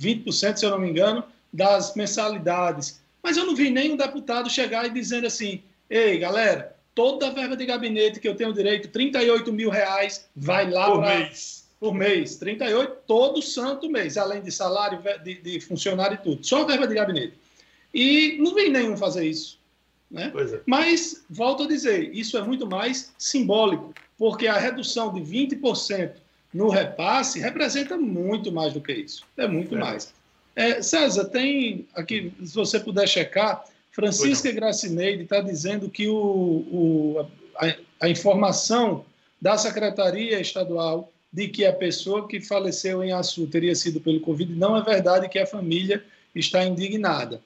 20%, se eu não me engano, das mensalidades. Mas eu não vi nenhum deputado chegar e dizendo assim: ei, galera, toda a verba de gabinete que eu tenho direito, 38 mil reais, vai lá por pra... mês. Por mês, 38 todo santo mês, além de salário de, de funcionário e tudo. Só a verba de gabinete. E não vi nenhum fazer isso. Né? É. Mas, volto a dizer, isso é muito mais simbólico, porque a redução de 20% no repasse representa muito mais do que isso. É muito é. mais. É, César, tem aqui, se você puder checar, Francisca Gracineide está dizendo que o, o a, a, informação da Secretaria Estadual de que a pessoa que faleceu em Açu teria sido pelo Covid não é verdade que a família está indignada.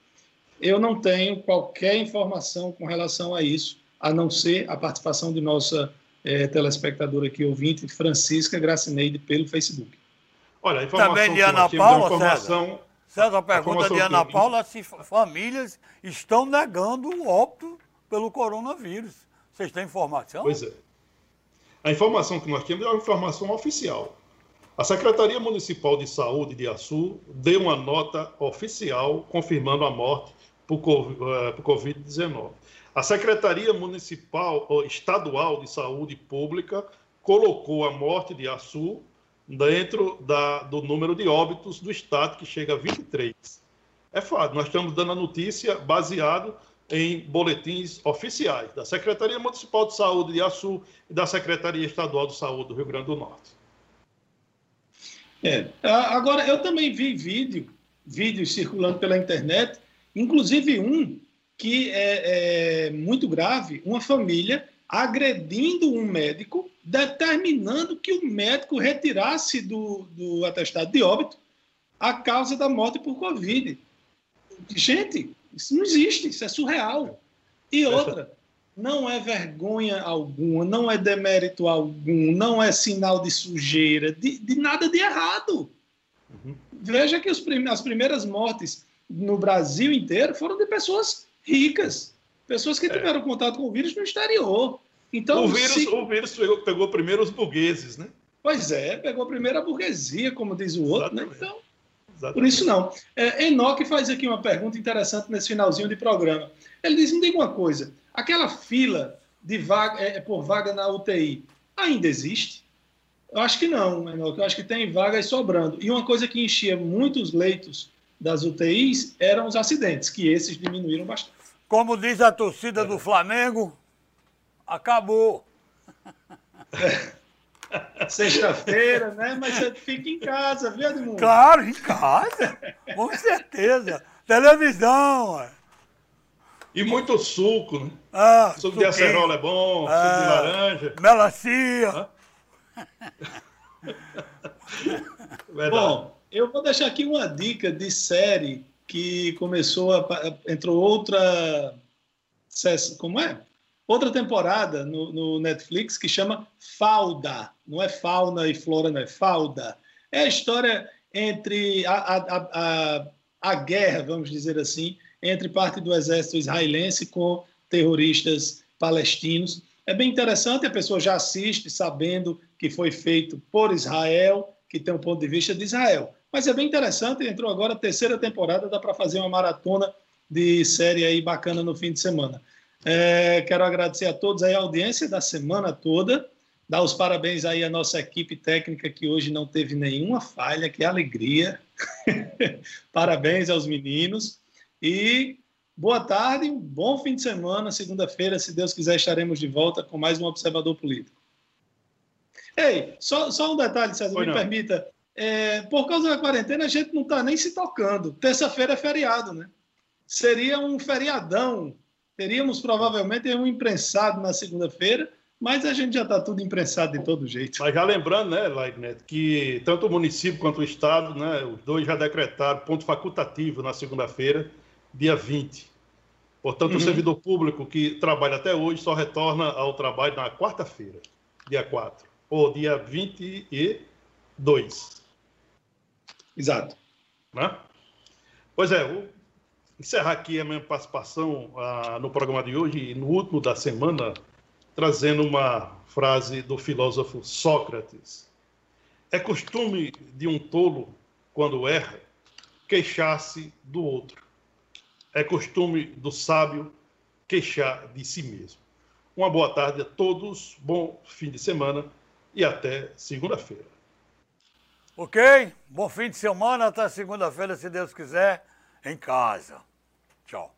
Eu não tenho qualquer informação com relação a isso, a não ser a participação de nossa é, telespectadora aqui, ouvinte, Francisca Gracineide, pelo Facebook. Olha, a informação Também de Ana Paula, informação... César. César pergunta de Ana Paula se famílias estão negando o óbito pelo coronavírus. Vocês têm informação? Pois é. A informação que nós temos é uma informação oficial. A Secretaria Municipal de Saúde de Açu deu uma nota oficial confirmando a morte por eh, Covid-19. A Secretaria Municipal ou Estadual de Saúde Pública colocou a morte de Açu dentro da, do número de óbitos do estado, que chega a 23. É fato, nós estamos dando a notícia baseado em boletins oficiais da Secretaria Municipal de Saúde de Açu e da Secretaria Estadual de Saúde do Rio Grande do Norte. É, agora, eu também vi vídeo, vídeos circulando pela internet, inclusive um que é, é muito grave, uma família agredindo um médico, determinando que o médico retirasse do, do atestado de óbito a causa da morte por Covid. Gente, isso não existe, isso é surreal. E outra, não é vergonha alguma, não é demérito algum, não é sinal de sujeira, de, de nada de errado. Uhum. Veja que prim as primeiras mortes no Brasil inteiro foram de pessoas ricas, pessoas que é. tiveram contato com o vírus no exterior. Então, o vírus, se... o vírus pegou, pegou, primeiro os burgueses, né? Pois é, pegou primeiro a burguesia, como diz o outro, né? Exatamente. né? Então, Exatamente. por isso não. É, Enoque faz aqui uma pergunta interessante nesse finalzinho de programa. Ele diz: me diga uma coisa, aquela fila de vaga, é, por vaga na UTI ainda existe? Eu acho que não, Enoque. Eu acho que tem vagas sobrando. E uma coisa que enchia muitos leitos das UTIs eram os acidentes, que esses diminuíram bastante. Como diz a torcida do Flamengo, acabou. *laughs* Sexta-feira, né? Mas você fica em casa, viu, Edmundo? Claro, em casa. Com certeza. Televisão. Ué. E muito suco, né? Ah, suco suquinho. de acerola é bom, ah, suco de ah, laranja. Melancia. *laughs* bom, eu vou deixar aqui uma dica de série que começou, a, entrou outra, como é? Outra temporada no, no, Netflix que chama Falda. Não é fauna e flora, não é Falda. É a história entre a, a, a, a guerra, vamos dizer assim, entre parte do exército israelense com terroristas palestinos. É bem interessante, a pessoa já assiste sabendo que foi feito por Israel, que tem um ponto de vista de Israel. Mas é bem interessante, entrou agora a terceira temporada, dá para fazer uma maratona de série aí bacana no fim de semana. É, quero agradecer a todos aí a audiência da semana toda, dar os parabéns aí à nossa equipe técnica que hoje não teve nenhuma falha, que alegria. *laughs* parabéns aos meninos e boa tarde, um bom fim de semana. Segunda-feira, se Deus quiser, estaremos de volta com mais um Observador Político. Ei, só, só um detalhe, César, Foi me não. permita. É, por causa da quarentena, a gente não está nem se tocando. Terça-feira é feriado, né? Seria um feriadão. Teríamos provavelmente um imprensado na segunda-feira, mas a gente já está tudo imprensado de todo jeito. Mas já lembrando, né, Lairnet, que tanto o município quanto o Estado, né, os dois já decretaram ponto facultativo na segunda-feira, dia 20. Portanto, uhum. o servidor público que trabalha até hoje só retorna ao trabalho na quarta-feira, dia 4 ou dia 22. Exato. Né? Pois é, vou encerrar aqui a minha participação ah, no programa de hoje, no último da semana, trazendo uma frase do filósofo Sócrates. É costume de um tolo, quando erra, queixar-se do outro. É costume do sábio queixar de si mesmo. Uma boa tarde a todos, bom fim de semana e até segunda-feira. Ok? Bom fim de semana, até segunda-feira, se Deus quiser, em casa. Tchau.